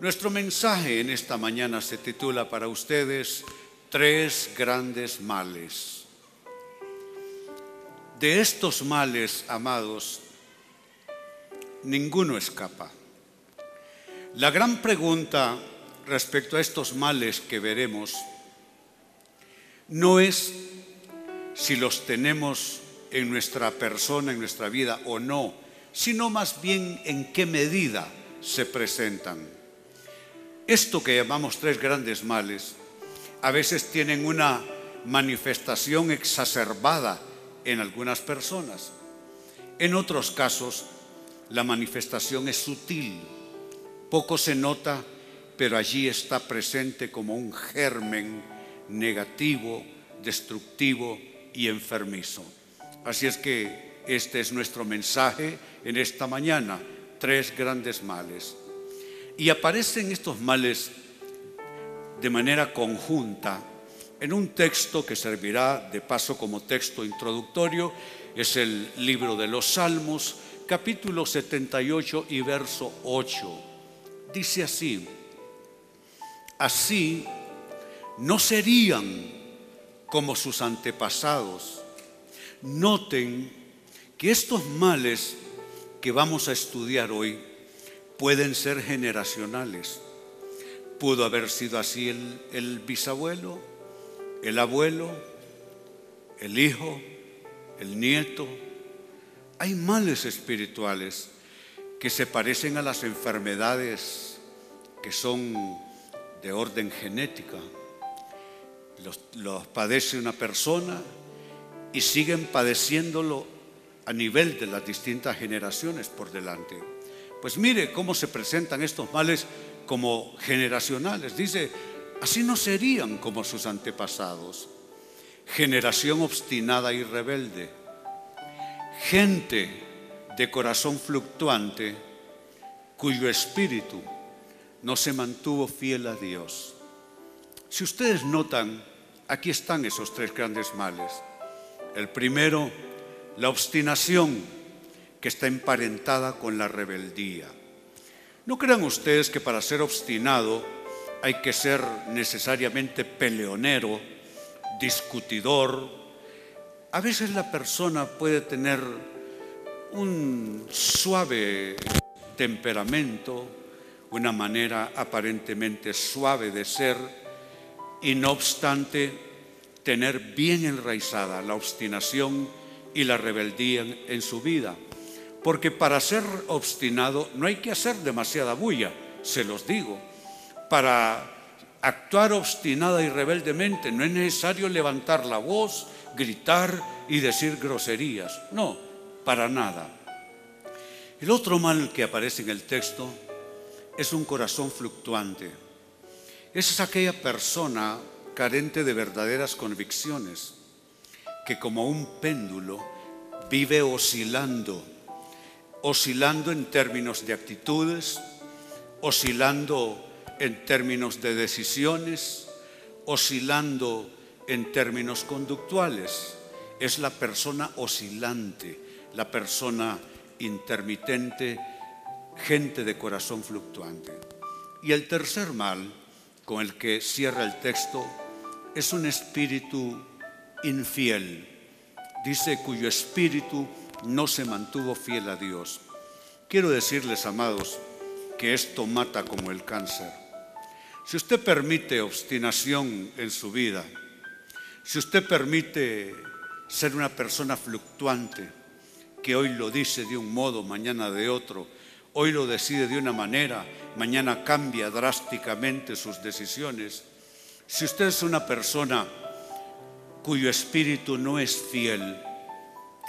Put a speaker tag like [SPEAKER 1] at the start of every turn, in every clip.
[SPEAKER 1] Nuestro mensaje en esta mañana se titula para ustedes Tres grandes males. De estos males, amados, ninguno escapa. La gran pregunta respecto a estos males que veremos no es si los tenemos en nuestra persona, en nuestra vida o no, sino más bien en qué medida se presentan. Esto que llamamos tres grandes males a veces tienen una manifestación exacerbada en algunas personas. En otros casos, la manifestación es sutil, poco se nota, pero allí está presente como un germen negativo, destructivo y enfermizo. Así es que este es nuestro mensaje en esta mañana, tres grandes males. Y aparecen estos males de manera conjunta en un texto que servirá de paso como texto introductorio. Es el libro de los Salmos, capítulo 78 y verso 8. Dice así, así no serían como sus antepasados. Noten que estos males que vamos a estudiar hoy pueden ser generacionales. Pudo haber sido así el, bisabuelo, el abuelo, el hijo, el nieto. Hay males espirituales que se parecen a las enfermedades que son de orden genética. Los, los, padece una persona y siguen padeciéndolo a nivel de las distintas generaciones por delante. Pues mire cómo se presentan estos males como generacionales. Dice, así no serían como sus antepasados. Generación obstinada y rebelde. Gente de corazón fluctuante cuyo espíritu no se mantuvo fiel a Dios. Si ustedes notan, aquí están esos tres grandes males. El primero, la obstinación que está emparentada con la rebeldía. No crean ustedes que para ser obstinado hay que ser necesariamente peleonero, discutidor. A veces la persona puede tener un suave temperamento, una manera aparentemente suave de ser y no obstante tener bien enraizada la obstinación y la rebeldía en, su vida. Porque para ser obstinado no hay que hacer demasiada bulla, se los digo. Para actuar obstinada y rebeldemente no es necesario levantar la voz, gritar y decir groserías. No, para nada. El otro mal que aparece en el texto es un corazón fluctuante. Esa es aquella persona carente de verdaderas convicciones, que como un péndulo vive oscilando oscilando en términos de actitudes, oscilando en términos de decisiones, oscilando en términos conductuales. Es la persona oscilante, la persona intermitente, gente de corazón fluctuante. Y el tercer mal con el que cierra el texto es un espíritu infiel. Dice cuyo espíritu no se mantuvo fiel a Dios. Quiero decirles, amados, que esto mata como el cáncer. Si usted permite obstinación en su vida, si usted permite ser una persona fluctuante, que hoy lo dice de un modo, mañana de otro, hoy lo decide de una manera, mañana cambia drásticamente sus decisiones, si usted es una persona cuyo espíritu no es fiel,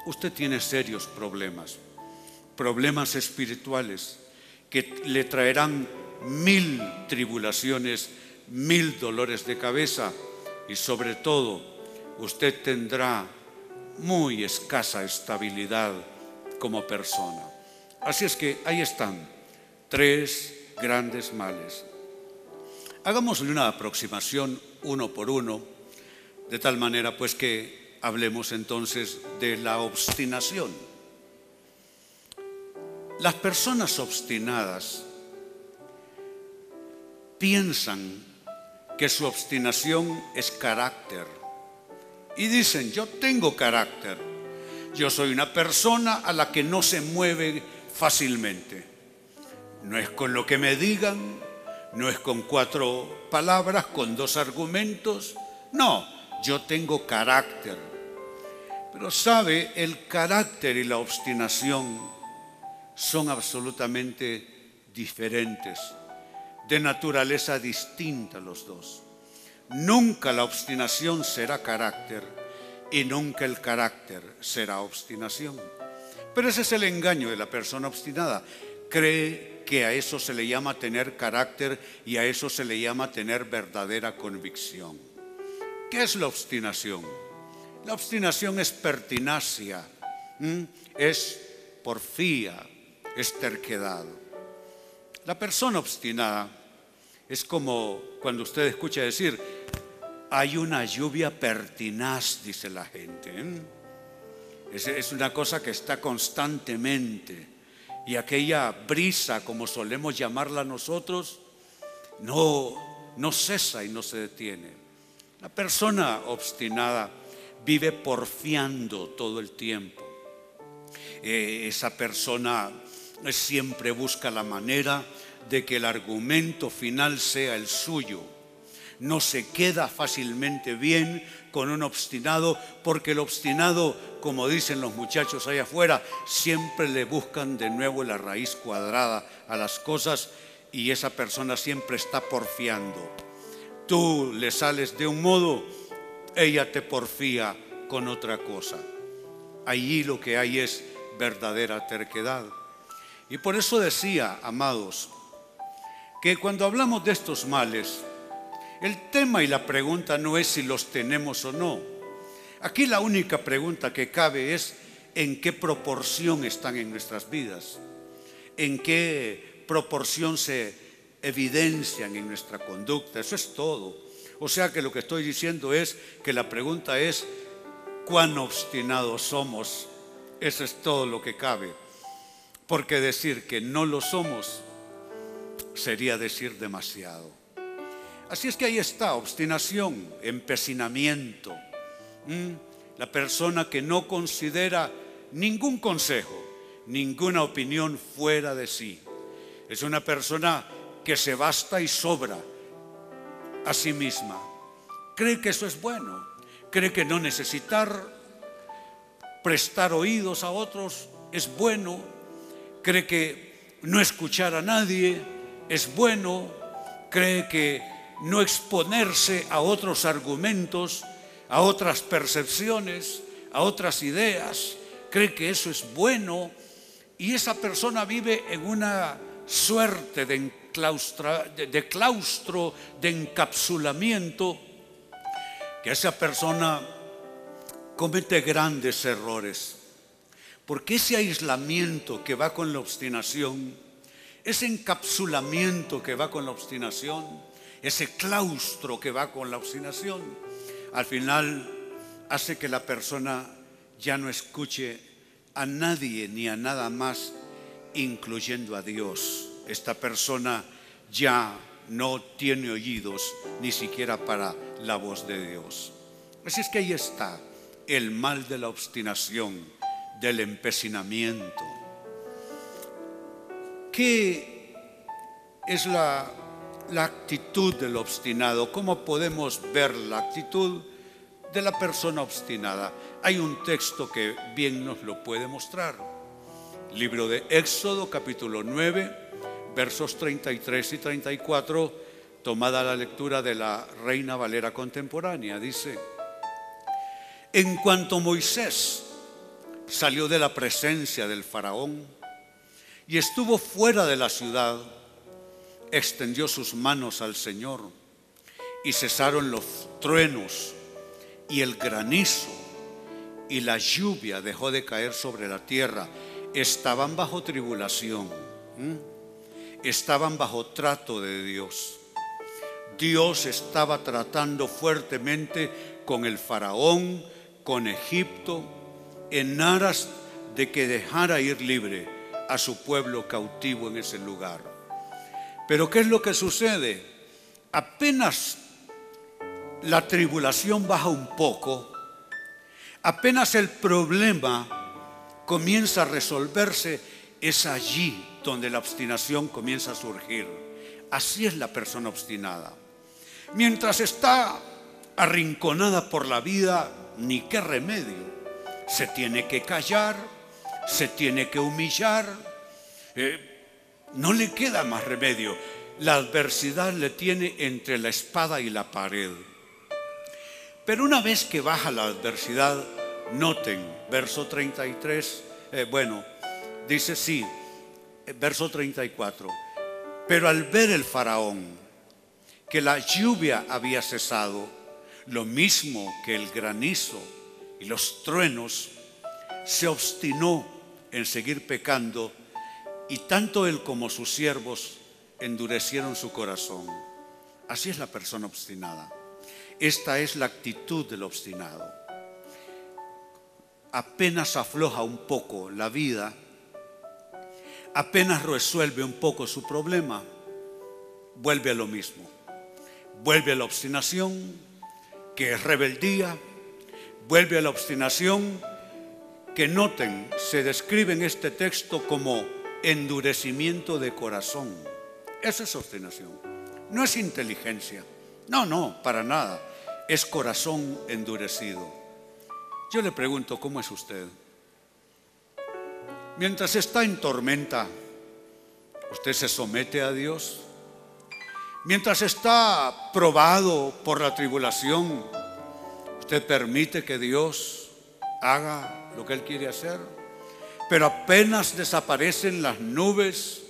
[SPEAKER 1] usted tiene serios problemas, problemas espirituales que le traerán mil tribulaciones mil dolores de cabeza y sobre todo usted tendrá muy escasa estabilidad como persona. Así es que ahí están tres grandes males. Hagámosle una aproximación uno por uno, de tal manera pues que hablemos entonces de la obstinación. Las personas obstinadas piensan que su obstinación es carácter y dicen, yo tengo carácter, yo soy una persona a la que no se mueve fácilmente. No es con lo que me digan, no es con cuatro palabras, con dos argumentos. No, yo tengo carácter. Pero sabe, el carácter y la obstinación son absolutamente diferentes, de naturaleza distinta los dos. Nunca la obstinación será carácter y nunca el carácter será obstinación. Pero ese es el engaño de la persona obstinada. Cree que a eso se le llama tener carácter y a eso se le llama tener verdadera convicción. ¿Qué es la obstinación? La obstinación es pertinacia, es porfía, es terquedad. La persona obstinada es como cuando usted escucha decir, hay una lluvia pertinaz, dice la gente. Es, una cosa que está constantemente. Y aquella brisa, como solemos llamarla nosotros, no, no cesa y no se detiene. La persona obstinada vive porfiando todo el tiempo. Eh, esa persona siempre busca la manera de que el argumento final sea el suyo no se queda fácilmente bien con un obstinado, porque el obstinado, como dicen los muchachos allá afuera, siempre le buscan de nuevo la raíz cuadrada a las cosas y esa persona siempre está porfiando. Tú le sales de un modo, ella te porfía con otra cosa. Allí lo que hay es verdadera terquedad. Y por eso decía, amados, que cuando hablamos de estos males, el tema y la pregunta no es si los tenemos o no. Aquí la única pregunta que cabe es en qué proporción están en nuestras vidas, en qué proporción se evidencian en nuestra conducta. Eso es todo. O sea que lo que estoy diciendo es que la pregunta es cuán obstinados somos. Eso es todo lo que cabe. Porque decir que no lo somos sería decir demasiado. Así es que ahí está, obstinación, empecinamiento. La persona que no considera ningún consejo, ninguna opinión fuera de sí. Es una persona que se basta y sobra a sí misma. Cree que eso es bueno. Cree que no necesitar prestar oídos a otros es bueno. Cree que no escuchar a nadie es bueno. Cree que no exponerse a otros argumentos, a otras percepciones, a otras ideas, cree que eso es bueno y esa persona vive en una suerte de, de, claustro, de encapsulamiento, que esa persona comete grandes errores. Porque ese aislamiento que va con la obstinación, ese encapsulamiento que va con la obstinación, ese claustro que va con la obstinación, al final hace que la persona ya no escuche a nadie ni a nada más, incluyendo a Dios. Esta persona ya no tiene oídos ni siquiera para la voz de Dios. Así es que ahí está el mal de la obstinación, del empecinamiento. ¿Qué es la actitud del obstinado. ¿Cómo podemos ver la actitud de la persona obstinada? Hay un texto que bien nos lo puede mostrar. Libro de Éxodo capítulo 9, versos 33 y 34, tomada la lectura de la Reina Valera contemporánea. Dice, en cuanto Moisés salió de la presencia del faraón y estuvo fuera de la ciudad, extendió sus manos al Señor y cesaron los truenos y el granizo y la lluvia dejó de caer sobre la tierra. Estaban bajo tribulación, estaban bajo trato de Dios. Dios estaba tratando fuertemente con el faraón, con Egipto, en aras de que dejara ir libre a su pueblo cautivo en ese lugar. Pero ¿qué es lo que sucede? Apenas la tribulación baja un poco, apenas el problema comienza a resolverse, es allí donde la obstinación comienza a surgir. Así es la persona obstinada. Mientras está arrinconada por la vida, ni qué remedio. Se tiene que callar, se tiene que humillar. Eh, no le queda más remedio. La adversidad le tiene entre la espada y la pared. Pero una vez que baja la adversidad, noten, verso 33, eh, bueno, dice sí, verso 34, pero al ver el faraón que la lluvia había cesado, lo mismo que el granizo y los truenos, se obstinó en seguir pecando y tanto él como sus siervos endurecieron su corazón. Así es la persona obstinada. Esta es la actitud del obstinado. Apenas afloja un poco la vida, apenas resuelve un poco su problema, vuelve a lo mismo. Vuelve a la obstinación, que es rebeldía, vuelve a la obstinación, que noten, se describe en este texto como endurecimiento de corazón. Esa es obstinación, no es inteligencia. No, no, para nada es corazón endurecido. Yo le pregunto, ¿cómo es usted? Mientras está en tormenta, ¿usted se somete a Dios? Mientras está probado por la tribulación, ¿usted permite que Dios haga lo que Él quiere hacer? Pero apenas desaparecen las nubes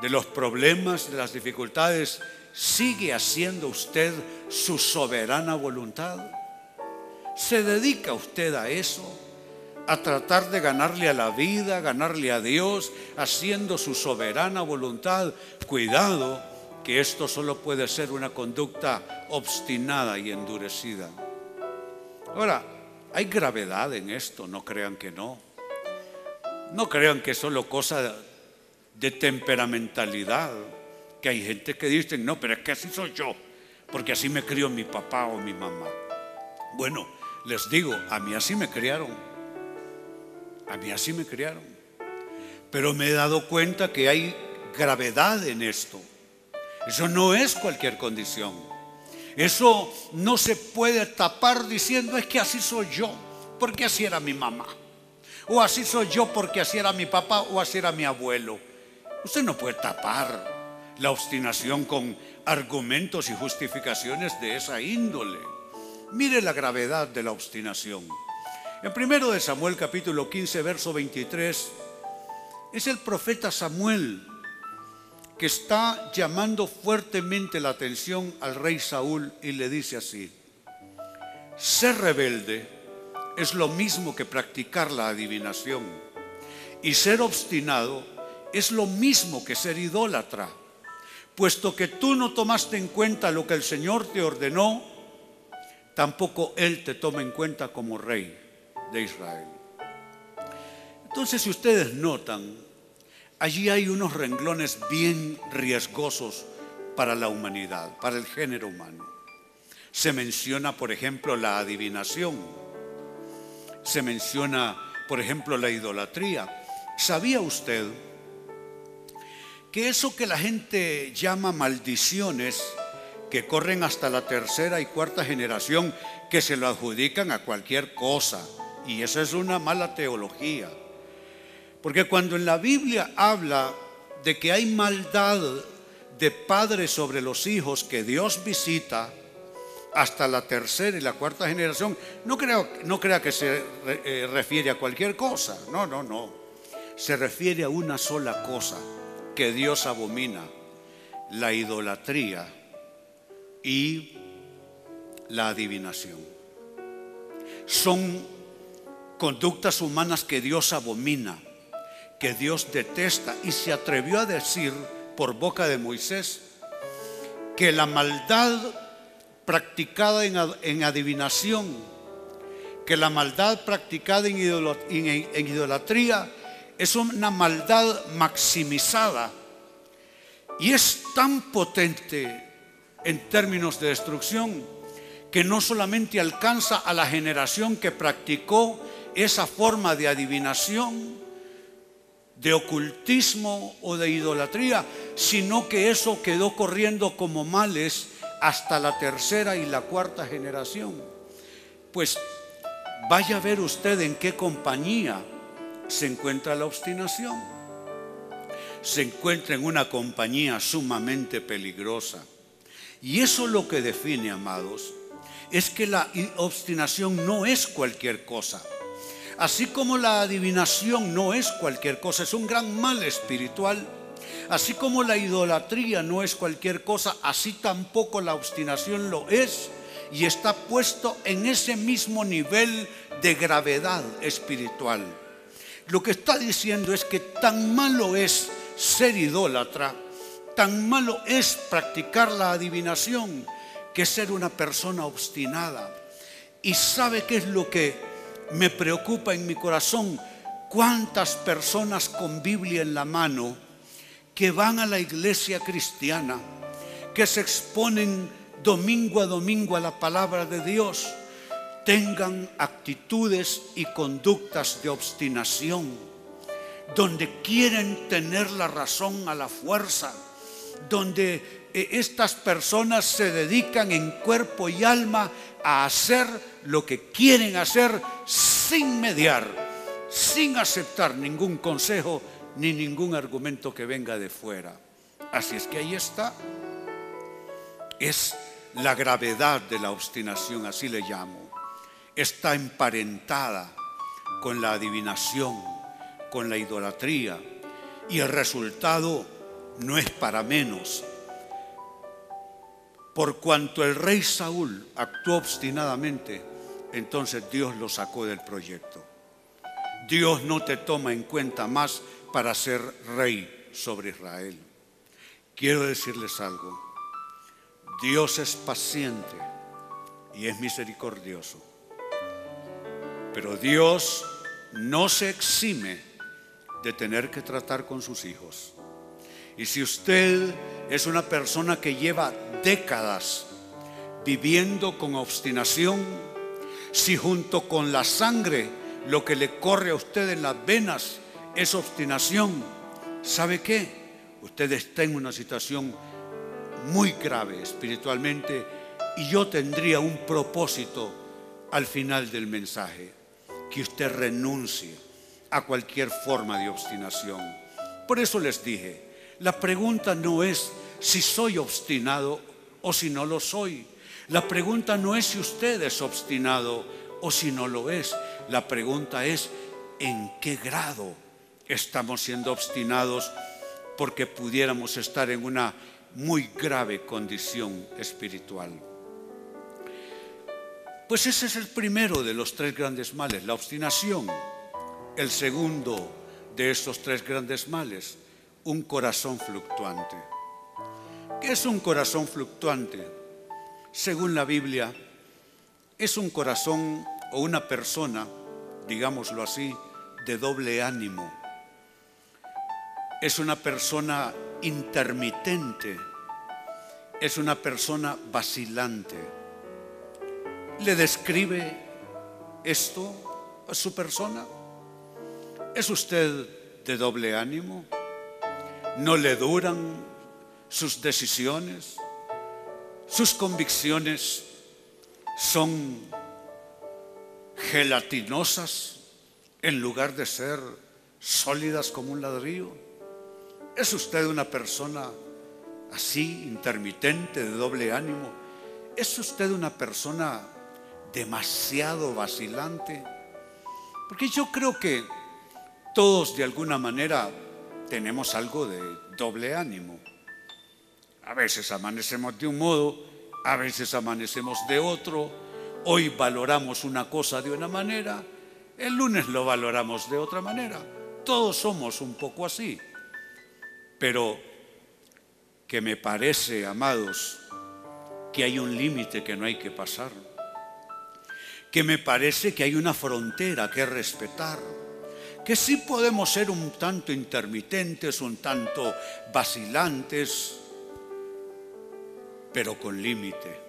[SPEAKER 1] de los problemas, de las dificultades, ¿Sigue haciendo usted su soberana voluntad? ¿Se dedica usted a eso? ¿A tratar de ganarle a la vida, ganarle a Dios, haciendo su soberana voluntad? Cuidado, que esto solo puede ser una conducta obstinada y endurecida. Ahora, hay gravedad en esto, no crean que no. No crean que es solo cosa de temperamentalidad que hay gente que dice, no, pero es que así soy yo, porque así me crió mi papá o mi mamá. Bueno, les digo, a mí así me criaron. A mí así me criaron. Pero me he dado cuenta que hay gravedad en esto. Eso no es cualquier condición. Eso no se puede tapar diciendo es que así soy yo, porque así era mi mamá. O así soy yo porque así era mi papá o así era mi abuelo. Usted no puede tapar la obstinación con argumentos y justificaciones de esa índole. Mire la gravedad de la obstinación. En primero de Samuel capítulo 15 verso 23 es el profeta Samuel que está llamando fuertemente la atención al rey Saúl y le dice así: Ser rebelde es lo mismo que practicar la adivinación y ser obstinado es lo mismo que ser idólatra puesto que tú no tomaste en cuenta lo que el Señor te ordenó, tampoco Él te toma en cuenta como rey de Israel. Entonces, si ustedes notan, allí hay unos renglones bien riesgosos para la humanidad, para el género humano. Se menciona, por ejemplo, la adivinación. Se menciona, por ejemplo, la idolatría. ¿Sabía usted que eso que la gente llama maldiciones, que corren hasta la tercera y cuarta generación, que se lo adjudican a cualquier cosa, y esa es una mala teología. Porque cuando en la Biblia habla de que hay maldad de padres sobre los hijos que Dios visita, hasta la tercera y la cuarta generación, no, no crea que se eh, refiere a cualquier cosa, no, no, no, se refiere a una sola cosa que Dios abomina, la idolatría y la adivinación. Son conductas humanas que Dios abomina, que Dios detesta y se atrevió a decir por boca de Moisés que la maldad practicada en, adivinación, que la maldad practicada en idolatría es una maldad maximizada y es tan potente en términos de destrucción que no solamente alcanza a la generación que practicó esa forma de adivinación, de ocultismo o de idolatría, sino que eso quedó corriendo como males hasta la tercera y la cuarta generación. Pues vaya a ver usted en qué compañía se encuentra la obstinación. Se encuentra en una compañía sumamente peligrosa. Y eso lo que define, amados, es que la obstinación no es cualquier cosa. Así como la adivinación no es cualquier cosa, es un gran mal espiritual. Así como la idolatría no es cualquier cosa, así tampoco la obstinación lo es y está puesto en ese mismo nivel de gravedad espiritual. Lo que está diciendo es que tan malo es ser idólatra, tan malo es practicar la adivinación, que ser una persona obstinada. Y sabe qué es lo que me preocupa en mi corazón cuántas personas con Biblia en la mano que van a la iglesia cristiana, que se exponen domingo a domingo a la palabra de Dios, tengan actitudes y conductas de obstinación, donde quieren tener la razón a la fuerza, donde eh, estas personas se dedican en cuerpo y alma a hacer lo que quieren hacer sin mediar, sin aceptar ningún consejo ni ningún argumento que venga de fuera. Así es que ahí está. Es la gravedad de la obstinación, así le llamo. Está emparentada con la adivinación, con la idolatría. Y el resultado no es para menos por cuanto el rey Saúl actuó obstinadamente, entonces Dios lo sacó del proyecto. Dios no te toma en cuenta más para ser rey sobre Israel. Quiero decirles algo. Dios es paciente y es misericordioso. Pero Dios no se exime de tener que tratar con sus hijos. Y si usted es una persona que lleva décadas viviendo con obstinación, si junto con la sangre lo que le corre a usted en las venas es obstinación, ¿sabe qué? Usted está en una situación muy grave espiritualmente y yo tendría un propósito al final del mensaje, que usted renuncie a cualquier forma de obstinación. Por eso les dije, la pregunta no es si soy obstinado o si no lo soy. La pregunta no es si usted es obstinado o si no lo es. La pregunta es en qué grado estamos siendo obstinados porque pudiéramos estar en una muy grave condición espiritual. Pues ese es el primero de los tres grandes males, la obstinación. El segundo de estos tres grandes males, un corazón fluctuante. ¿Qué es un corazón fluctuante? Según la Biblia, es un corazón o una persona, digámoslo así, de doble ánimo. Es una persona intermitente. Es una persona vacilante. ¿Le describe esto a su persona? ¿Es usted de doble ánimo? ¿No le duran sus decisiones, sus convicciones son gelatinosas en lugar de ser sólidas como un ladrillo? ¿Es usted una persona así, intermitente, de doble ánimo? ¿Es usted una persona demasiado vacilante? Porque yo creo que todos de alguna manera tenemos algo de doble ánimo. A veces amanecemos de un modo a veces amanecemos de otro, hoy valoramos una cosa de una manera, el lunes lo valoramos de otra manera. Todos somos un poco así. Pero que me parece, amados, que hay un límite que no hay que pasar. Que me parece que hay una frontera que respetar. Que sí podemos ser un tanto intermitentes, un tanto vacilantes, pero con límite.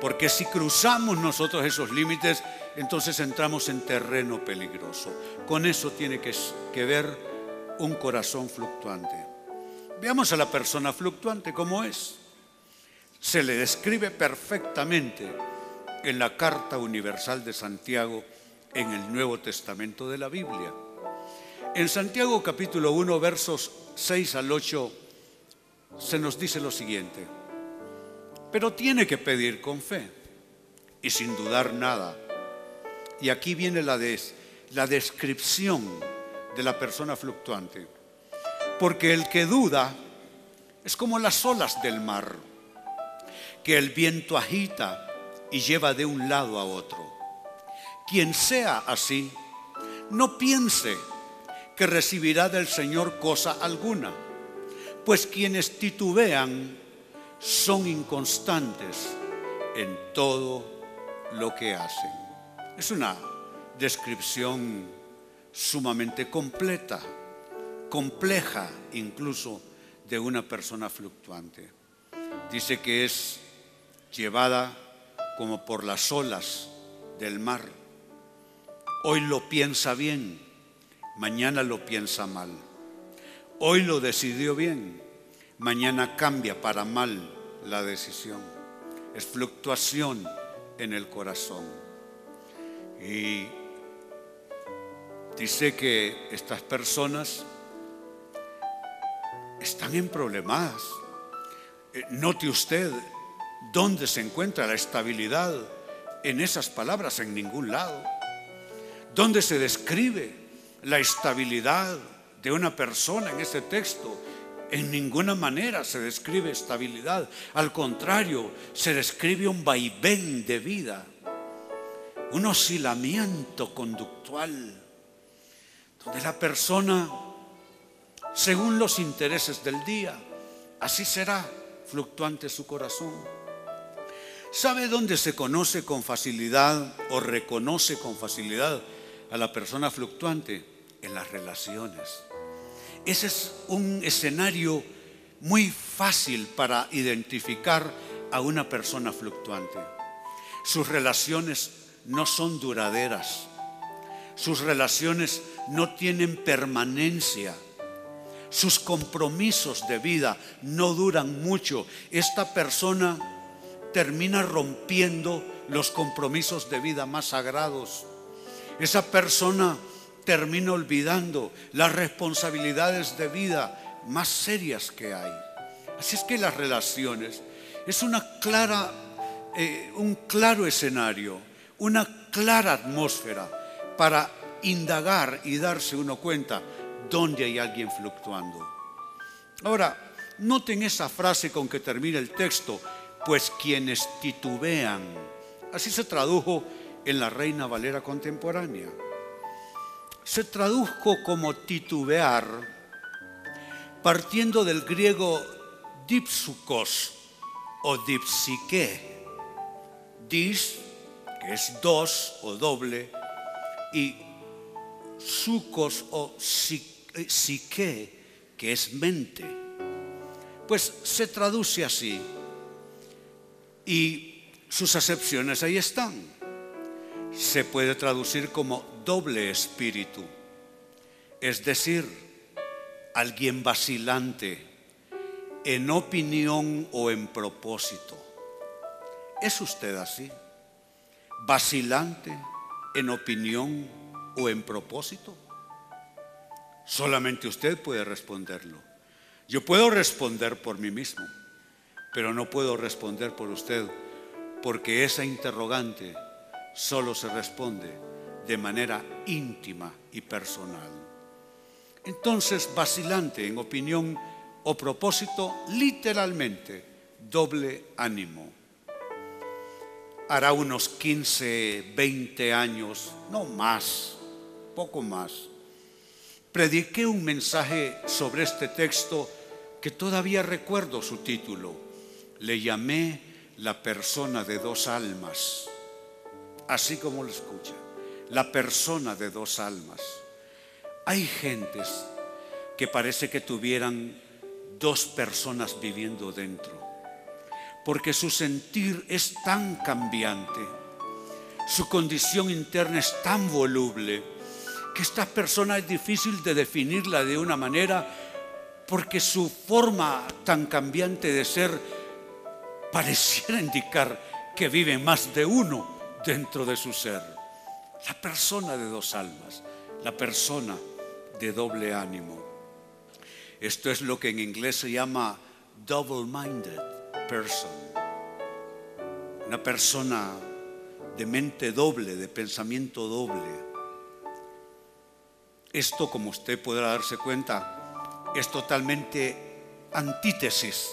[SPEAKER 1] Porque si cruzamos nosotros esos límites, entonces entramos en terreno peligroso. Con eso tiene que, ver un corazón fluctuante. Veamos a la persona fluctuante como es. Se le describe perfectamente en la Carta Universal de Santiago en el Nuevo Testamento de la Biblia. En Santiago capítulo 1 versos 6 al 8 se nos dice lo siguiente, pero tiene que pedir con fe y sin dudar nada. Y aquí viene la, la descripción de la persona fluctuante. Porque el que duda es como las olas del mar, que el viento agita y lleva de un lado a otro. Quien sea así, no piense que recibirá del Señor cosa alguna, pues quienes titubean son inconstantes en todo lo que hacen. Es una descripción sumamente completa, compleja incluso de una persona fluctuante. Dice que es llevada como por las olas del mar. Hoy lo piensa bien, mañana lo piensa mal. Hoy lo decidió bien, mañana cambia para mal la decisión. Es fluctuación en el corazón. Y dice que estas personas están en problemas. Eh, note usted dónde se encuentra la estabilidad en esas palabras, en ningún lado. ¿Dónde se describe la estabilidad de una persona en ese texto? En ninguna manera se describe estabilidad. Al contrario, se describe un vaivén de vida, un oscilamiento conductual donde la persona, según los intereses del día, así será fluctuante su corazón. ¿Sabe dónde se conoce con facilidad o reconoce con facilidad a la persona fluctuante? En las relaciones. Ese es un escenario muy fácil para identificar a una persona fluctuante. Sus relaciones no son duraderas. Sus relaciones no tienen permanencia. Sus compromisos de vida no duran mucho. Esta persona termina rompiendo los compromisos de vida más sagrados. Esa persona termina olvidando las responsabilidades de vida más serias que hay. Así es que las relaciones es una clara, eh, un claro escenario, una clara atmósfera para indagar y darse uno cuenta dónde hay alguien fluctuando. Ahora, noten esa frase con que termina el texto, pues quienes titubean. Así se tradujo en la Reina Valera contemporánea. Se tradujo como titubear partiendo del griego dipsukos o dipsique. Dis, que es dos o doble, y sucos o eh, psique, que es mente. Pues se traduce así. Y sus acepciones ahí están. Se puede traducir como doble espíritu, es decir, alguien vacilante en opinión o en propósito. ¿Es usted así? ¿Vacilante en opinión o en propósito? Solamente usted puede responderlo. Yo puedo responder por mí mismo, pero no puedo responder por usted, porque esa interrogante solo se responde de manera íntima y personal. Entonces, vacilante en opinión o propósito, literalmente doble ánimo. Hará unos 15, 20 años, no más, poco más, prediqué un mensaje sobre este texto que todavía recuerdo su título. Le llamé la persona de dos almas, así como lo escucha, la persona de dos almas. Hay gentes que parece que tuvieran dos personas viviendo dentro, porque su sentir es tan cambiante, su condición interna es tan voluble, que esta persona es difícil de definirla de una manera, porque su forma tan cambiante de ser pareciera indicar que vive más de uno dentro de su ser. La persona de dos almas, la persona de doble ánimo. Esto es lo que en inglés se llama double-minded person. Una persona de mente doble, de pensamiento doble. Esto, como usted podrá darse cuenta, es totalmente antítesis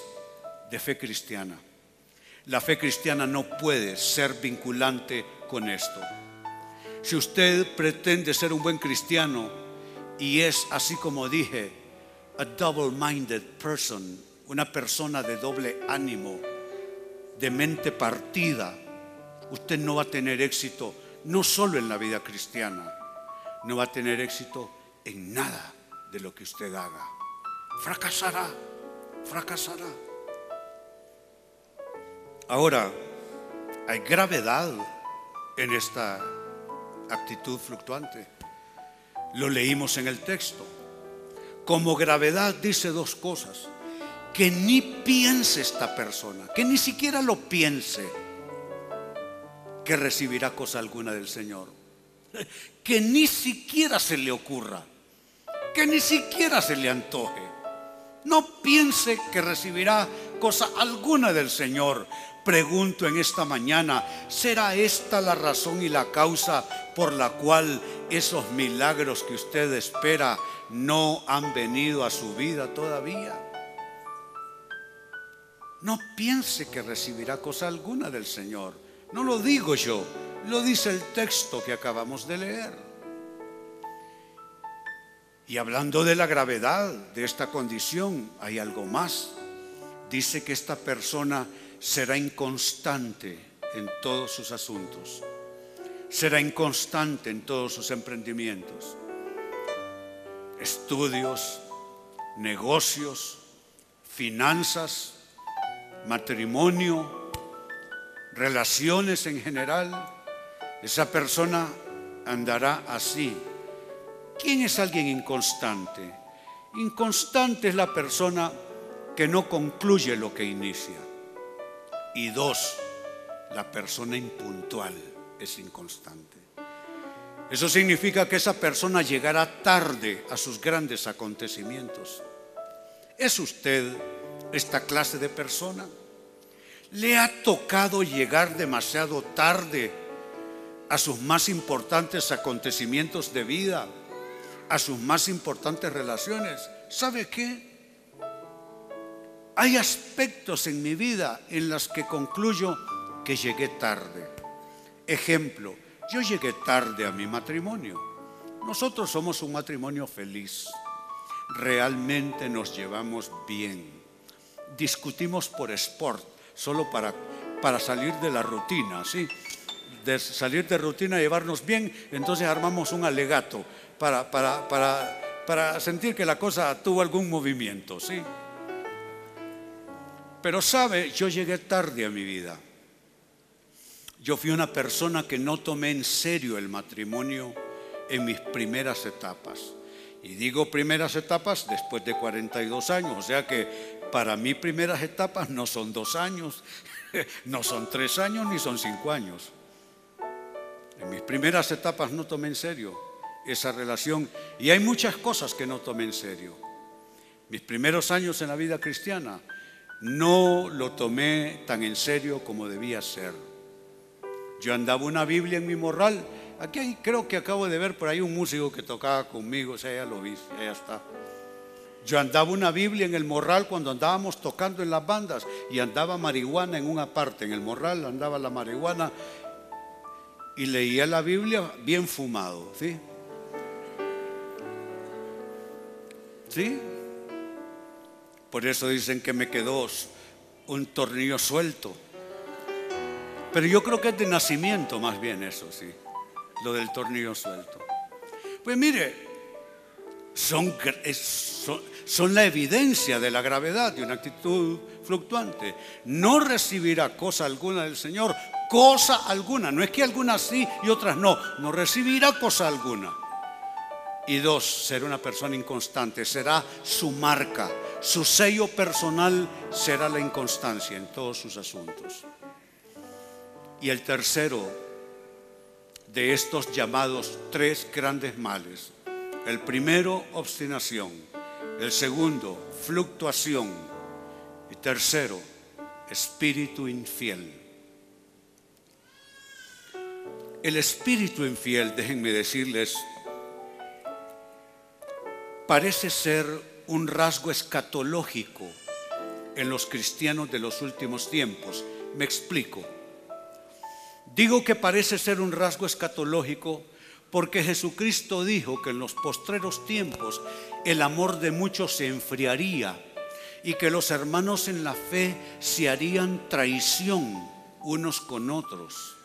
[SPEAKER 1] de fe cristiana. La fe cristiana no puede ser vinculante con esto. Si usted pretende ser un buen cristiano y es así como dije, a double-minded person, una persona de doble ánimo, de mente partida, usted no va a tener éxito no solo en la vida cristiana, no va a tener éxito en nada de lo que usted haga. Fracasará, fracasará. Ahora, hay gravedad en esta actitud fluctuante. Lo leímos en el texto. Como gravedad dice dos cosas. Que ni piense esta persona, que ni siquiera lo piense, que recibirá cosa alguna del Señor. Que ni siquiera se le ocurra, que ni siquiera se le antoje. No piense que recibirá cosa alguna del Señor, pregunto en esta mañana, ¿será esta la razón y la causa por la cual esos milagros que usted espera no han venido a su vida todavía? No piense que recibirá cosa alguna del Señor. No lo digo yo, lo dice el texto que acabamos de leer. Y hablando de la gravedad de esta condición, hay algo más. Dice que esta persona será inconstante en todos sus asuntos, será inconstante en todos sus emprendimientos, estudios, negocios, finanzas, matrimonio, relaciones en general. Esa persona andará así. ¿Quién es alguien inconstante? Inconstante es la persona que no concluye lo que inicia. Y dos, la persona impuntual es inconstante. Eso significa que esa persona llegará tarde a sus grandes acontecimientos. ¿Es usted esta clase de persona? ¿Le ha tocado llegar demasiado tarde a sus más importantes acontecimientos de vida, a sus más importantes relaciones? ¿Sabe qué? Hay aspectos en mi vida en los que concluyo que llegué tarde. Ejemplo, yo llegué tarde a mi matrimonio. Nosotros somos un matrimonio feliz. Realmente nos llevamos bien. Discutimos por sport, solo para, para salir de la rutina, ¿sí? De salir de rutina llevarnos bien, entonces armamos un alegato para, para, para, para sentir que la cosa tuvo algún movimiento, ¿sí? Pero sabe, yo llegué tarde a mi vida. Yo fui una persona que no tomé en serio el matrimonio en mis primeras etapas. Y digo primeras etapas después de 42 años. O sea que para mí primeras etapas no son dos años, no son tres años, ni son cinco años. En mis primeras etapas no tomé en serio esa relación. Y hay muchas cosas que no tomé en serio. Mis primeros años en la vida cristiana no lo tomé tan en serio como debía ser. Yo andaba una Biblia en mi morral. Aquí creo que acabo de ver por ahí un músico que tocaba conmigo, o sea, ya lo vi, ya está. Yo andaba una Biblia en el morral cuando andábamos tocando en las bandas y andaba marihuana en una parte. En el morral andaba la marihuana y leía la Biblia bien fumado. ¿Sí? ¿Sí? Por eso dicen que me quedó un tornillo suelto. Pero yo creo que es de nacimiento más bien eso, sí. Lo del tornillo suelto. Pues mire, son, son, la evidencia de la gravedad de una actitud fluctuante. No recibirá cosa alguna del Señor, cosa alguna. No es que algunas sí y otras no. No recibirá cosa alguna. Y dos, será una persona inconstante, será su marca, su sello personal será la inconstancia en todos sus asuntos. Y el tercero de estos llamados tres grandes males, el primero, obstinación, el segundo, fluctuación y tercero, espíritu infiel. El espíritu infiel, déjenme decirles, parece ser un rasgo escatológico en los cristianos de los últimos tiempos. Me explico. Digo que parece ser un rasgo escatológico porque Jesucristo dijo que en los postreros tiempos el amor de muchos se enfriaría y que los hermanos en la fe se harían traición unos con otros.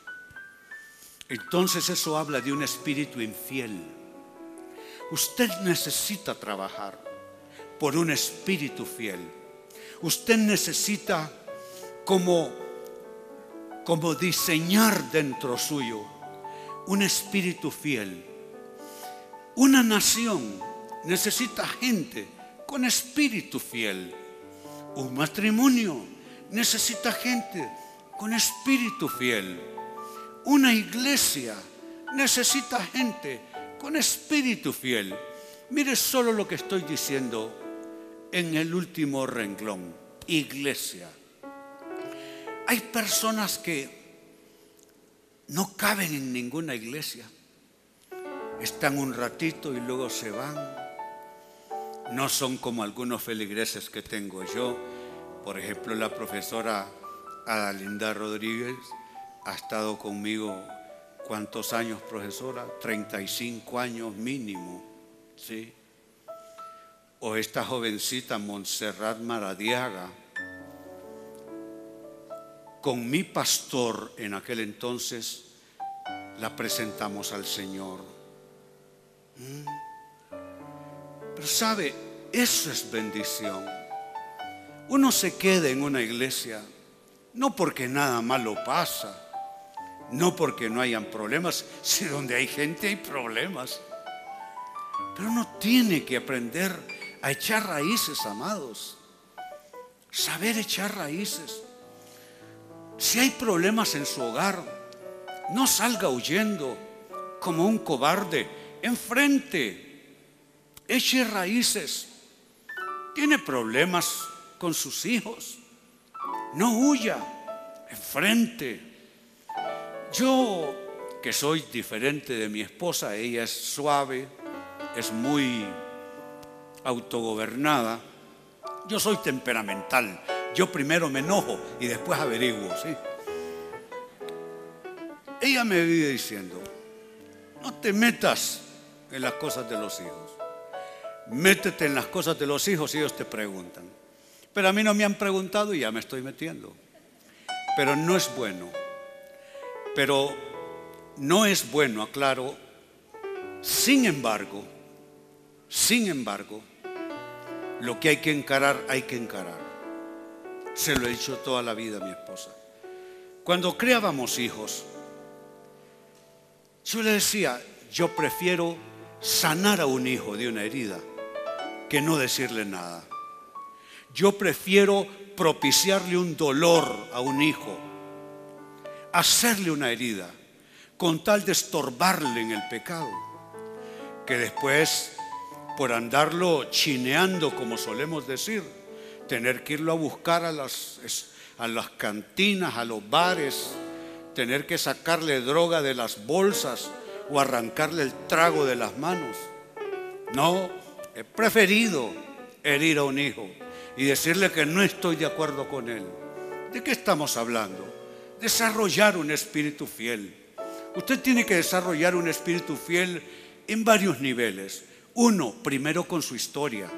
[SPEAKER 1] Entonces eso habla de un espíritu infiel. Usted necesita trabajar por un espíritu fiel. Usted necesita como, como diseñar dentro suyo un espíritu fiel. Una nación necesita gente con espíritu fiel. Un matrimonio necesita gente con espíritu fiel. Una iglesia necesita gente con espíritu fiel. Mire solo lo que estoy diciendo en el último renglón, iglesia. Hay personas que no caben en ninguna iglesia. Están un ratito y luego se van. No son como algunos feligreses que tengo yo. Por ejemplo, la profesora Adalinda Rodríguez ha estado conmigo ¿Cuántos años, profesora? 35 años mínimo, ¿sí? O esta jovencita Montserrat Maradiaga, con mi pastor en aquel entonces, la presentamos al Señor. ¿Mm? Pero sabe, eso es bendición. Uno se queda en una iglesia no porque nada malo pasa, no porque no hayan problemas, si donde hay gente hay problemas. Pero uno tiene que aprender a echar raíces, amados. Saber echar raíces. Si hay problemas en su hogar, no salga huyendo como un cobarde. Enfrente, eche raíces. Tiene problemas con sus hijos. No huya. Enfrente yo, que soy diferente de mi esposa, ella es suave, es muy autogobernada, yo soy temperamental. Yo primero me enojo y después averiguo, ¿sí? Ella me vive diciendo, no te metas en las cosas de los hijos. Métete en las cosas de los hijos y ellos te preguntan. Pero a mí no me han preguntado y ya me estoy metiendo. Pero no es bueno pero no es bueno, aclaro. Sin embargo, sin embargo, lo que hay que encarar, hay que encarar. Se lo he dicho toda la vida a mi esposa. Cuando creábamos hijos, yo le decía, yo prefiero sanar a un hijo de una herida que no decirle nada. Yo prefiero propiciarle un dolor a un hijo hacerle una herida con tal de estorbarle en el pecado, que después, por andarlo chineando, como solemos decir, tener que irlo a buscar a las, a las cantinas, a los bares, tener que sacarle droga de las bolsas o arrancarle el trago de las manos. No, he preferido herir a un hijo y decirle que no estoy de acuerdo con él. ¿De qué estamos hablando? Desarrollar un espíritu fiel. Usted tiene que desarrollar un espíritu fiel en varios niveles. Uno, primero con su historia.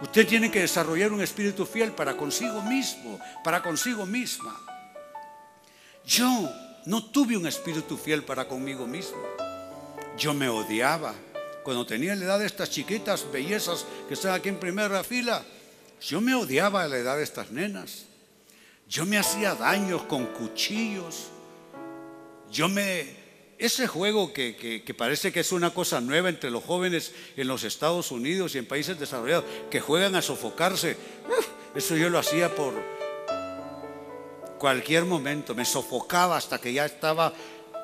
[SPEAKER 1] Usted tiene que desarrollar un espíritu fiel para consigo mismo, para consigo misma. Yo no tuve un espíritu fiel para conmigo mismo. Yo me odiaba. Cuando tenía la edad de estas chiquitas bellezas que están aquí en primera fila, yo me odiaba a la edad de estas nenas. Yo me hacía daños con cuchillos. Yo me... Ese juego que, parece que es una cosa nueva entre los jóvenes en los Estados Unidos y en países desarrollados, que juegan a sofocarse, eso yo lo hacía por cualquier momento. Me sofocaba hasta que ya estaba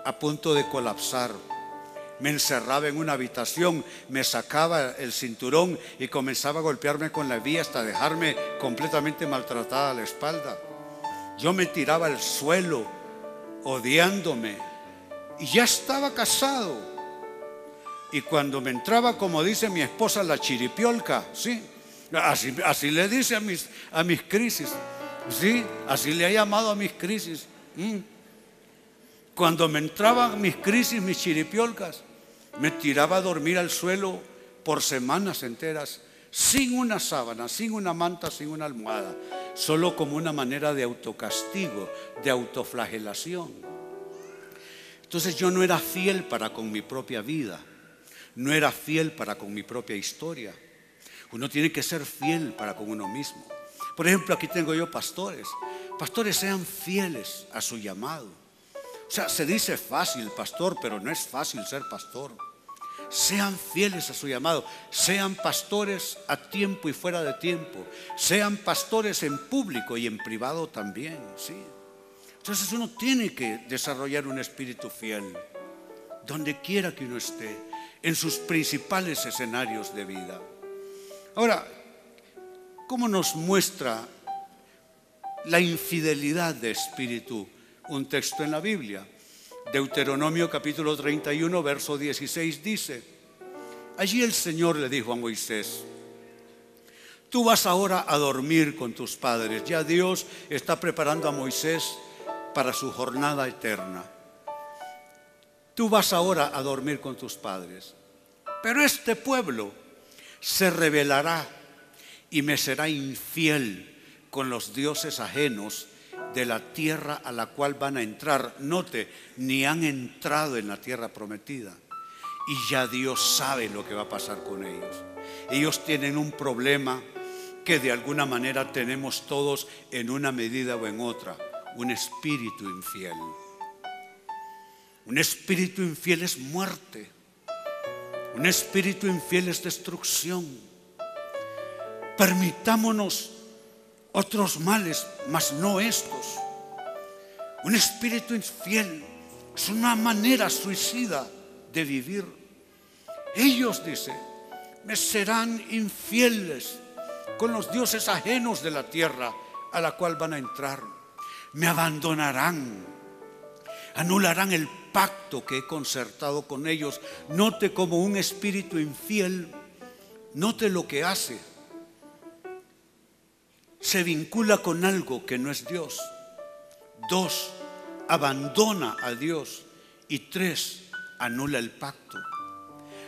[SPEAKER 1] a punto de colapsar me encerraba en una habitación, me sacaba el cinturón y comenzaba a golpearme con la vía hasta dejarme completamente maltratada la espalda. Yo me tiraba al suelo, odiándome, y ya estaba casado. Y cuando me entraba, como dice mi esposa, la chiripiolca, ¿sí? Así, le dice a mis, a mis crisis, ¿sí? Así le ha llamado a mis crisis. Cuando me entraban mis crisis, mis chiripiolcas, me tiraba a dormir al suelo por semanas enteras, sin una sábana, sin una manta, sin una almohada, solo como una manera de autocastigo, de autoflagelación. Entonces yo no era fiel para con mi propia vida, no era fiel para con mi propia historia. Uno tiene que ser fiel para con uno mismo. Por ejemplo, aquí tengo yo pastores. Pastores sean fieles a su llamado. O sea, se dice fácil, pastor, pero no es fácil ser pastor. Sean fieles a su llamado, sean pastores a tiempo y fuera de tiempo, sean pastores en público y en privado también, ¿sí? Entonces uno tiene que desarrollar un espíritu fiel, donde quiera que uno esté, en sus principales escenarios de vida. Ahora, ¿cómo nos muestra la infidelidad de espíritu un texto en la Biblia? Deuteronomio capítulo 31, verso 16 dice, allí el Señor le dijo a Moisés, tú vas ahora a dormir con tus padres. Ya Dios está preparando a Moisés para su jornada eterna. Tú vas ahora a dormir con tus padres. Pero este pueblo se rebelará y me será infiel con los dioses ajenos de la tierra a la cual van a entrar. Note, ni han entrado en la tierra prometida. Y ya Dios sabe lo que va a pasar con ellos. Ellos tienen un problema que de alguna manera tenemos todos en una medida o en otra. Un espíritu infiel. Un espíritu infiel es muerte. Un espíritu infiel es destrucción. Permitámonos otros males, mas no estos. Un espíritu infiel es una manera suicida de vivir. Ellos, dice, me serán infieles con los dioses ajenos de la tierra a la cual van a entrar. Me abandonarán, anularán el pacto que he concertado con ellos. Note como un espíritu infiel, note lo que hace se vincula con algo que no es Dios. Dos, abandona a Dios. Y tres, anula el pacto.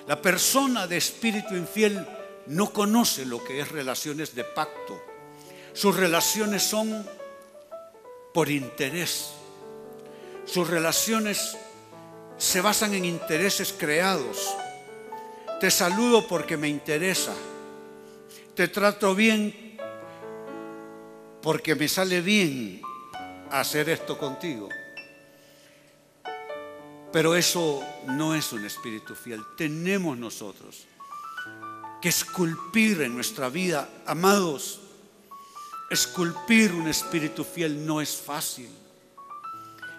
[SPEAKER 1] La persona de espíritu infiel no conoce lo que es relaciones de pacto. Sus relaciones son por interés. Sus relaciones se basan en intereses creados. Te saludo porque me interesa. Te trato bien porque me sale bien hacer esto contigo. Pero eso no es un espíritu fiel. Tenemos nosotros que esculpir en nuestra vida, amados, esculpir un espíritu fiel no es fácil.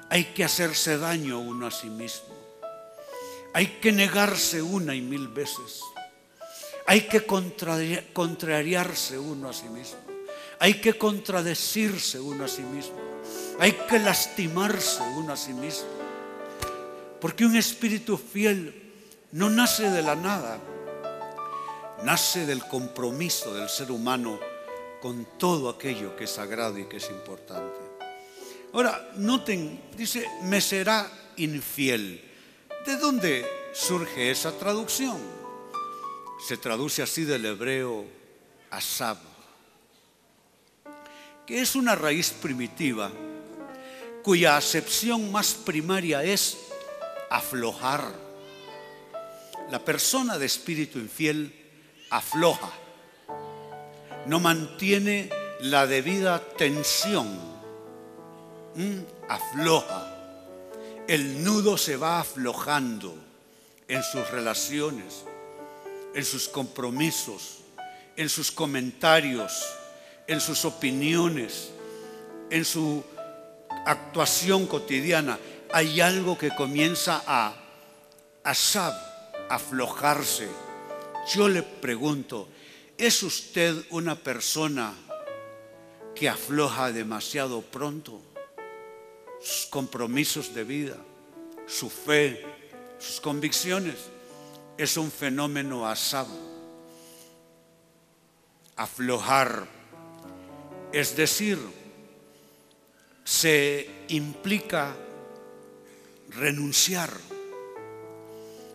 [SPEAKER 1] Hay que hacerse daño uno a sí mismo. Hay que negarse una y mil veces. Hay que contrariarse uno a sí mismo. Hay que contradecirse uno a sí mismo. Hay que lastimarse uno a sí mismo. Porque un espíritu fiel no nace de la nada. nace del compromiso del ser humano con todo aquello que es sagrado y que es importante. Ahora, noten, dice, me será infiel. ¿De dónde surge esa traducción? Se traduce así del hebreo asab, es una raíz primitiva cuya acepción más primaria es aflojar. La persona de espíritu infiel afloja, no mantiene la debida tensión, afloja. El nudo se va aflojando en sus relaciones, en sus compromisos, en sus comentarios, en sus opiniones, en su actuación cotidiana. Hay algo que comienza a, a aflojarse yo le pregunto, ¿es usted una persona que afloja demasiado pronto sus compromisos de vida, su fe, sus convicciones? Es un fenómeno asado. Aflojar, es decir, se implica renunciar.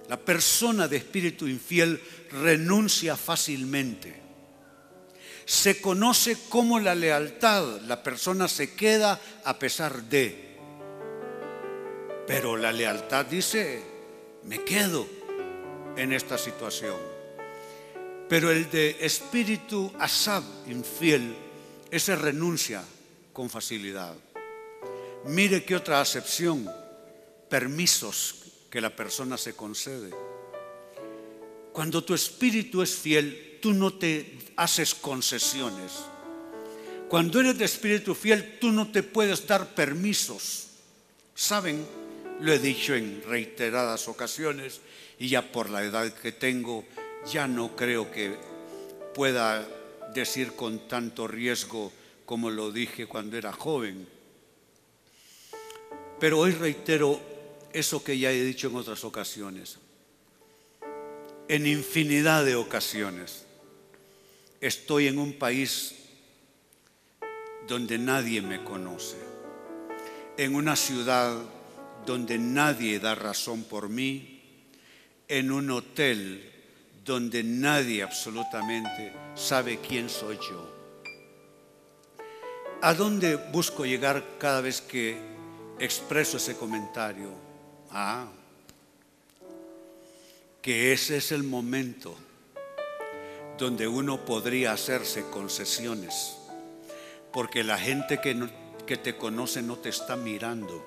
[SPEAKER 1] La persona de espíritu infiel renuncia fácilmente. Se conoce como la lealtad. La persona se queda a pesar de. Pero la lealtad dice, me quedo en esta situación. Pero el de espíritu asab, infiel, ese renuncia con facilidad. Mire qué otra acepción, permisos que la persona se concede. Cuando tu espíritu es fiel, tú no te haces concesiones. Cuando eres de espíritu fiel, tú no te puedes dar permisos. ¿Saben? Lo he dicho en reiteradas ocasiones y ya por la edad que tengo, ya no creo que pueda decir con tanto riesgo como lo dije cuando era joven. Pero hoy reitero eso que ya he dicho en otras ocasiones en infinidad de ocasiones. Estoy en un país donde nadie me conoce, en una ciudad donde nadie da razón por mí, en un hotel donde nadie absolutamente sabe quién soy yo. ¿A dónde busco llegar cada vez que expreso ese comentario? Ah, que ese es el momento donde uno podría hacerse concesiones, porque la gente que, que te conoce no te está mirando.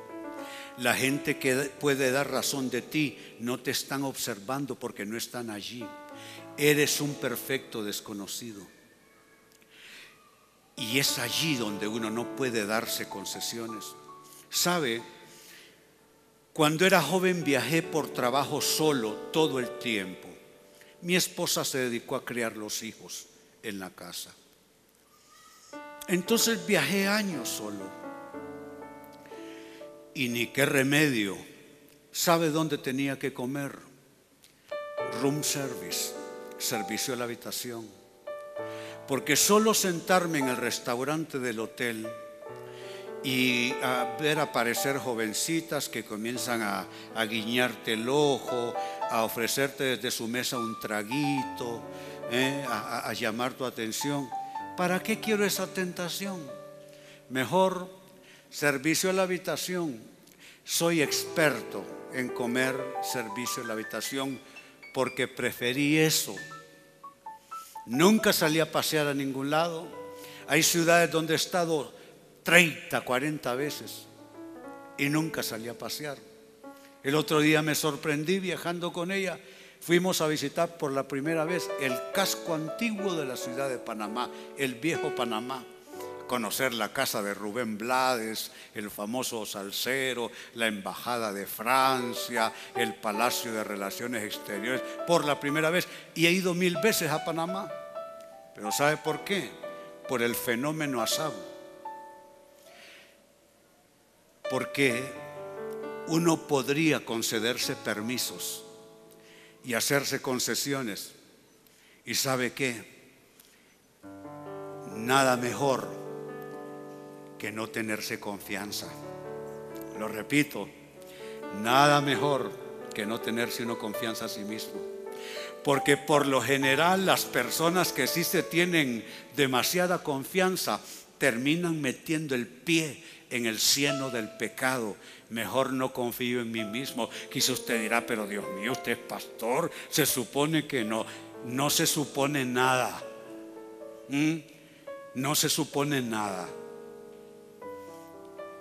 [SPEAKER 1] La gente que puede dar razón de ti no te están observando porque no están allí. Eres un perfecto desconocido. Y es allí donde uno no puede darse concesiones. ¿Sabe? Cuando era joven viajé por trabajo solo todo el tiempo. Mi esposa se dedicó a criar los hijos en la casa. Entonces viajé años solo. Y ni qué remedio. ¿Sabe dónde tenía que comer? Room service, servicio a la habitación. Porque solo sentarme en el restaurante del hotel y a ver aparecer jovencitas que comienzan a, guiñarte el ojo, a ofrecerte desde su mesa un traguito, ¿eh? a, a llamar tu atención. ¿Para qué quiero esa tentación? Mejor servicio a la habitación. Soy experto en comer servicio a la habitación porque preferí eso. Nunca salí a pasear a ningún lado. Hay ciudades donde he estado 30, 40 veces y nunca salí a pasear. El otro día me sorprendí viajando con ella. Fuimos a visitar por la primera vez el casco antiguo de la ciudad de Panamá, el viejo Panamá. Conocer la casa de Rubén Blades, el famoso salsero, la embajada de Francia, el Palacio de Relaciones Exteriores, por la primera vez. Y he ido mil veces a Panamá. Pero ¿sabe por qué? Por el fenómeno asado porque uno podría concederse permisos y hacerse concesiones Y sabe qué? Nada mejor que no tenerse confianza. Lo repito, nada mejor que no tenerse uno confianza a sí mismo. Porque por lo general las personas que sí se tienen demasiada confianza terminan metiendo el pie en el cieno del pecado. Mejor no confío en mí mismo. Quizá usted dirá, pero Dios mío, usted es pastor. Se supone que no. No se supone nada. ¿Mm? No se supone nada.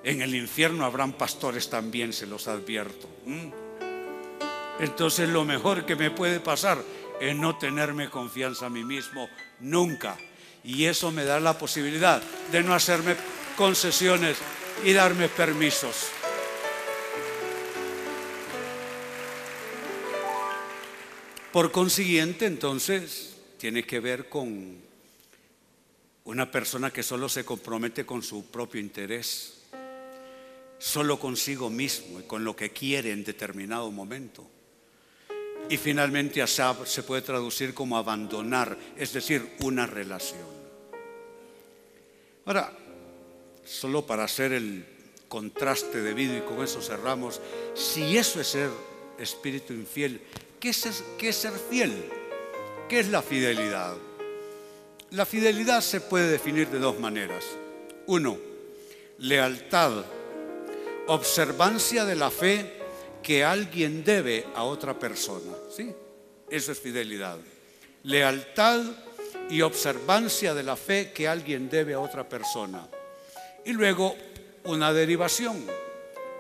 [SPEAKER 1] En el infierno habrán pastores también, se los advierto. Entonces lo mejor que me puede pasar es no tenerme confianza a mí mismo nunca. Y eso me da la posibilidad de no hacerme concesiones y darme permisos. Por consiguiente, entonces, tiene que ver con una persona que solo se compromete con su propio interés, solo consigo mismo y con lo que quiere en determinado momento. Y finalmente asab se puede traducir como abandonar, es decir, una relación. Ahora, solo para hacer el contraste debido y con eso cerramos, si eso es ser espíritu infiel, ¿qué es, qué es ser fiel? ¿Qué es la fidelidad? La fidelidad se puede definir de dos maneras. Uno, lealtad, observancia de la fe que alguien debe a otra persona. ¿Sí? Eso es fidelidad. Lealtad y observancia de la fe que alguien debe a otra persona. Y luego una derivación,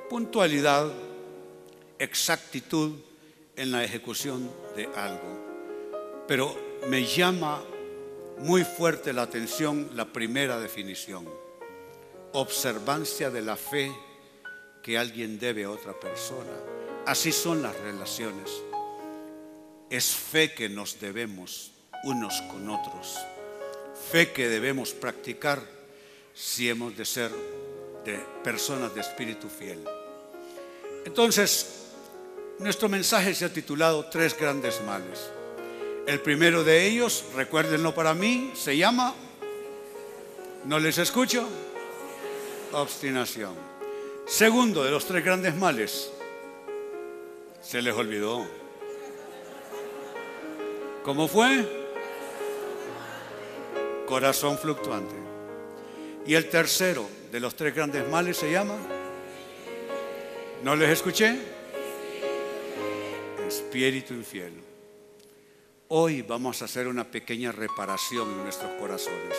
[SPEAKER 1] puntualidad, exactitud en la ejecución de algo. Pero me llama muy fuerte la atención la primera definición, observancia de la fe que alguien debe a otra persona. Así son las relaciones. Es fe que nos debemos unos con otros. Fe que debemos practicar si hemos de ser personas de espíritu fiel. Entonces, nuestro mensaje se ha titulado Tres grandes males. El primero de ellos, recuérdenlo para mí, se llama, ¿no les escucho? Obstinación. Segundo de los tres grandes males, se les olvidó. ¿Cómo fue? Corazón fluctuante. Y el tercero de los tres grandes males se llama. ¿No les escuché? Espíritu infiel. Hoy vamos a hacer una pequeña reparación en nuestros corazones.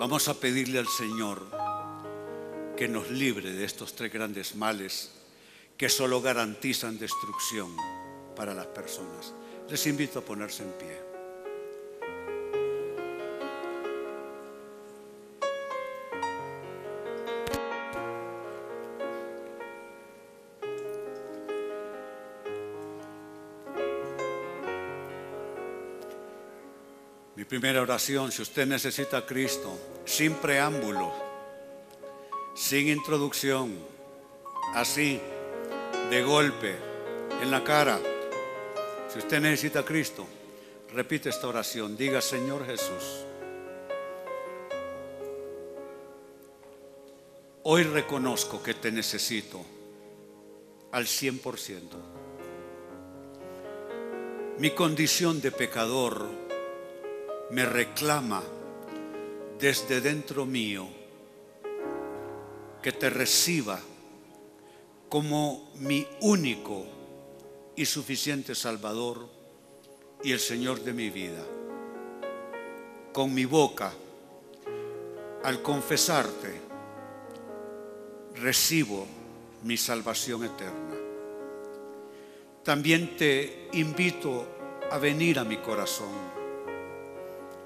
[SPEAKER 1] Vamos a pedirle al Señor que nos libre de estos tres grandes males que solo garantizan destrucción para las personas. Les invito a ponerse en pie. Mi primera oración, si usted necesita a Cristo, sin preámbulo, sin introducción, así, de golpe, en la cara. Si usted necesita a Cristo, repite esta oración. Diga, Señor Jesús, hoy reconozco que te necesito al 100%. Mi condición de pecador me reclama desde dentro mío que te reciba como mi único y suficiente Salvador y el Señor de mi vida. Con mi boca, al confesarte, recibo mi salvación eterna. También te invito a venir a mi corazón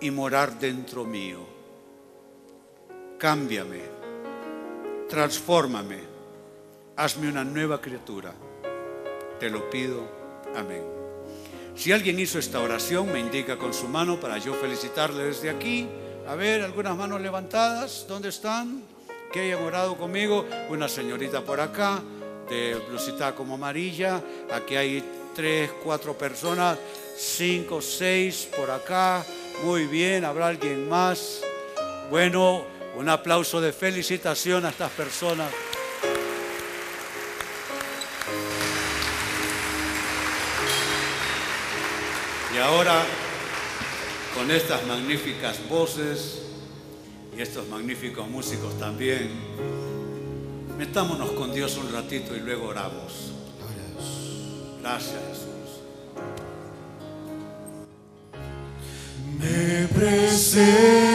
[SPEAKER 1] y morar dentro mío. Cámbiame, transfórmame, hazme una nueva criatura. Te lo pido. Amén. Si alguien hizo esta oración, me indica con su mano para yo felicitarle desde aquí. A ver, algunas manos levantadas. ¿Dónde están? Que hayan orado conmigo. Una señorita por acá, de blusita como amarilla. Aquí hay tres, cuatro personas cinco, seis por acá. Muy bien, ¿habrá alguien más? Bueno, un aplauso de felicitación a estas personas. Y ahora, con estas magníficas voces y estos magníficos músicos también, metámonos con Dios un ratito y luego oramos. Gracias Jesús.
[SPEAKER 2] Me presenta.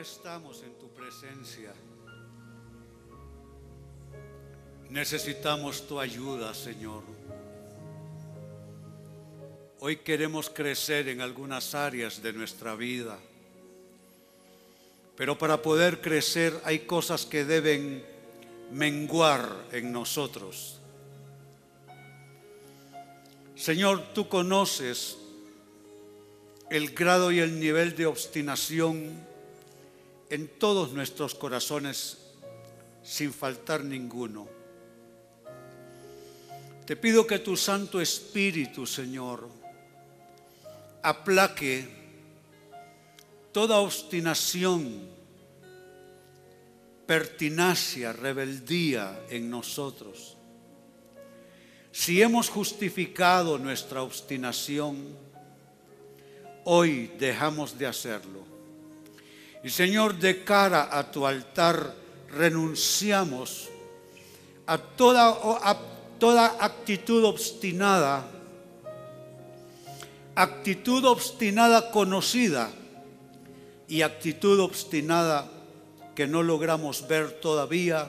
[SPEAKER 1] Estamos en tu presencia. Necesitamos tu ayuda, Señor. Hoy queremos crecer en algunas áreas de nuestra vida. Pero para poder crecer hay cosas que deben menguar en nosotros. Señor, tú conoces el grado y el nivel de obstinación en todos nuestros corazones sin faltar ninguno. Te pido que tu Santo Espíritu, Señor, aplaque toda obstinación, pertinacia, rebeldía en nosotros. Si hemos justificado nuestra obstinación, hoy dejamos de hacerlo. Y Señor, de cara a tu altar, renunciamos a toda, a toda actitud obstinada, actitud obstinada conocida y actitud obstinada que no logramos ver todavía,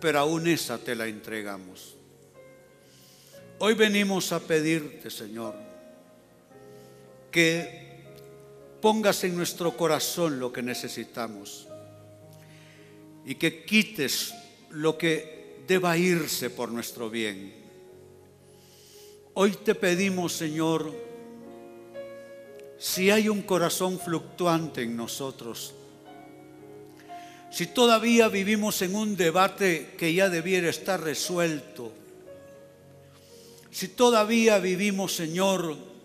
[SPEAKER 1] pero aún esa te la entregamos. Hoy venimos a pedirte, Señor, que pongas en nuestro corazón lo que necesitamos y que quites lo que deba irse por nuestro bien. Hoy te pedimos, Señor, si hay un corazón fluctuante en nosotros, si todavía vivimos en un debate que ya debiera estar resuelto, si todavía vivimos, Señor,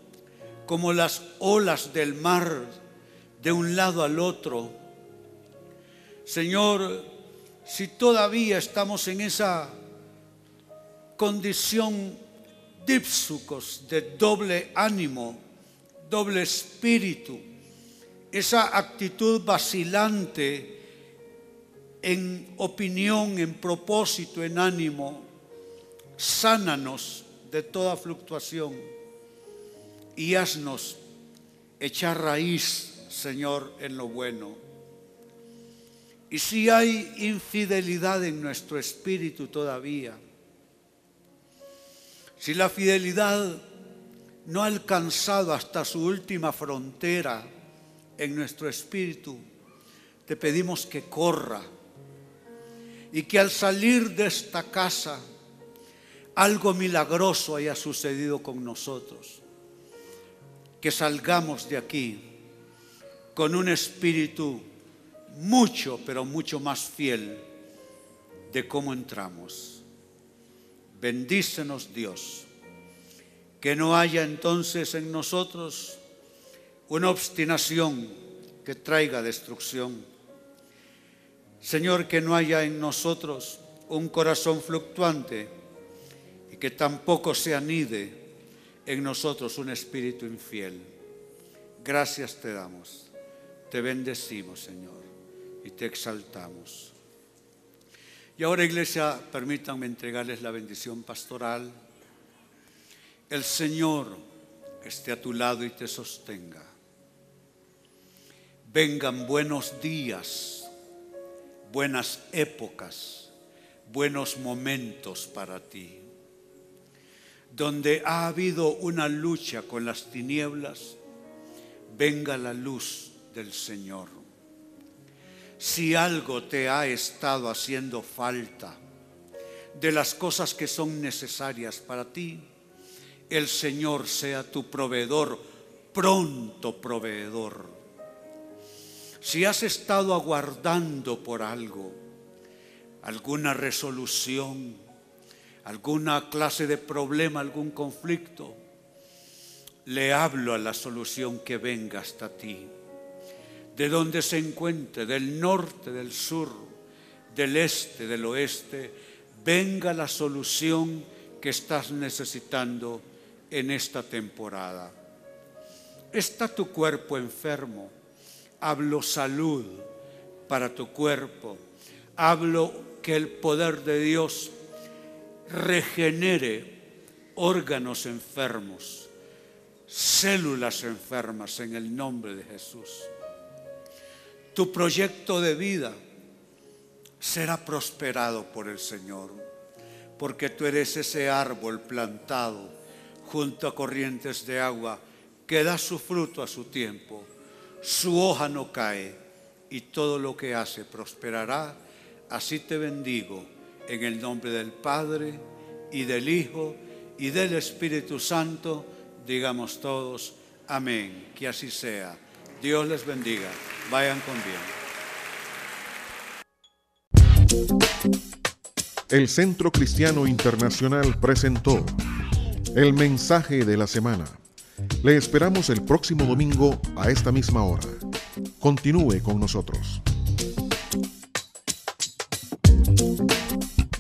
[SPEAKER 1] como las olas del mar de un lado al otro. Señor, si todavía estamos en esa condición dípsucos de doble ánimo, doble espíritu, esa actitud vacilante en opinión, en propósito, en ánimo, sánanos de toda fluctuación y haznos echar raíz, Señor, en lo bueno. Y si hay infidelidad en nuestro espíritu todavía, si la fidelidad no ha alcanzado hasta su última frontera en nuestro espíritu, te pedimos que corra y que al salir de esta casa algo milagroso haya sucedido con nosotros que salgamos de aquí con un espíritu mucho, pero mucho más fiel de cómo entramos. Bendícenos Dios, que no haya entonces en nosotros una obstinación que traiga destrucción. Señor, que no haya en nosotros un corazón fluctuante y que tampoco se anide en nosotros un espíritu infiel. Gracias te damos, te bendecimos, Señor, y te exaltamos. Y ahora, iglesia, permítanme entregarles la bendición pastoral. El Señor esté a tu lado y te sostenga. Vengan buenos días, buenas épocas, buenos momentos para ti donde ha habido una lucha con las tinieblas, venga la luz del Señor. Si algo te ha estado haciendo falta de las cosas que son necesarias para ti, el Señor sea tu proveedor, pronto proveedor. Si has estado aguardando por algo, alguna resolución, alguna clase de problema, algún conflicto, le hablo a la solución que venga hasta ti. De donde se encuentre, del norte, del sur, del este, del oeste, venga la solución que estás necesitando en esta temporada. Está tu cuerpo enfermo. Hablo salud para tu cuerpo. Hablo que el poder de Dios regenere órganos enfermos, células enfermas en el nombre de Jesús. Tu proyecto de vida será prosperado por el Señor, porque tú eres ese árbol plantado junto a corrientes de agua que da su fruto a su tiempo, su hoja no cae y todo lo que hace prosperará. Así te bendigo en el nombre del Padre y del Hijo y del Espíritu Santo, digamos todos, amén, que así sea. Dios les bendiga, vayan con
[SPEAKER 3] bien. El Centro Cristiano Internacional presentó el mensaje de la semana. Le esperamos el próximo domingo a esta misma hora. Continúe con nosotros.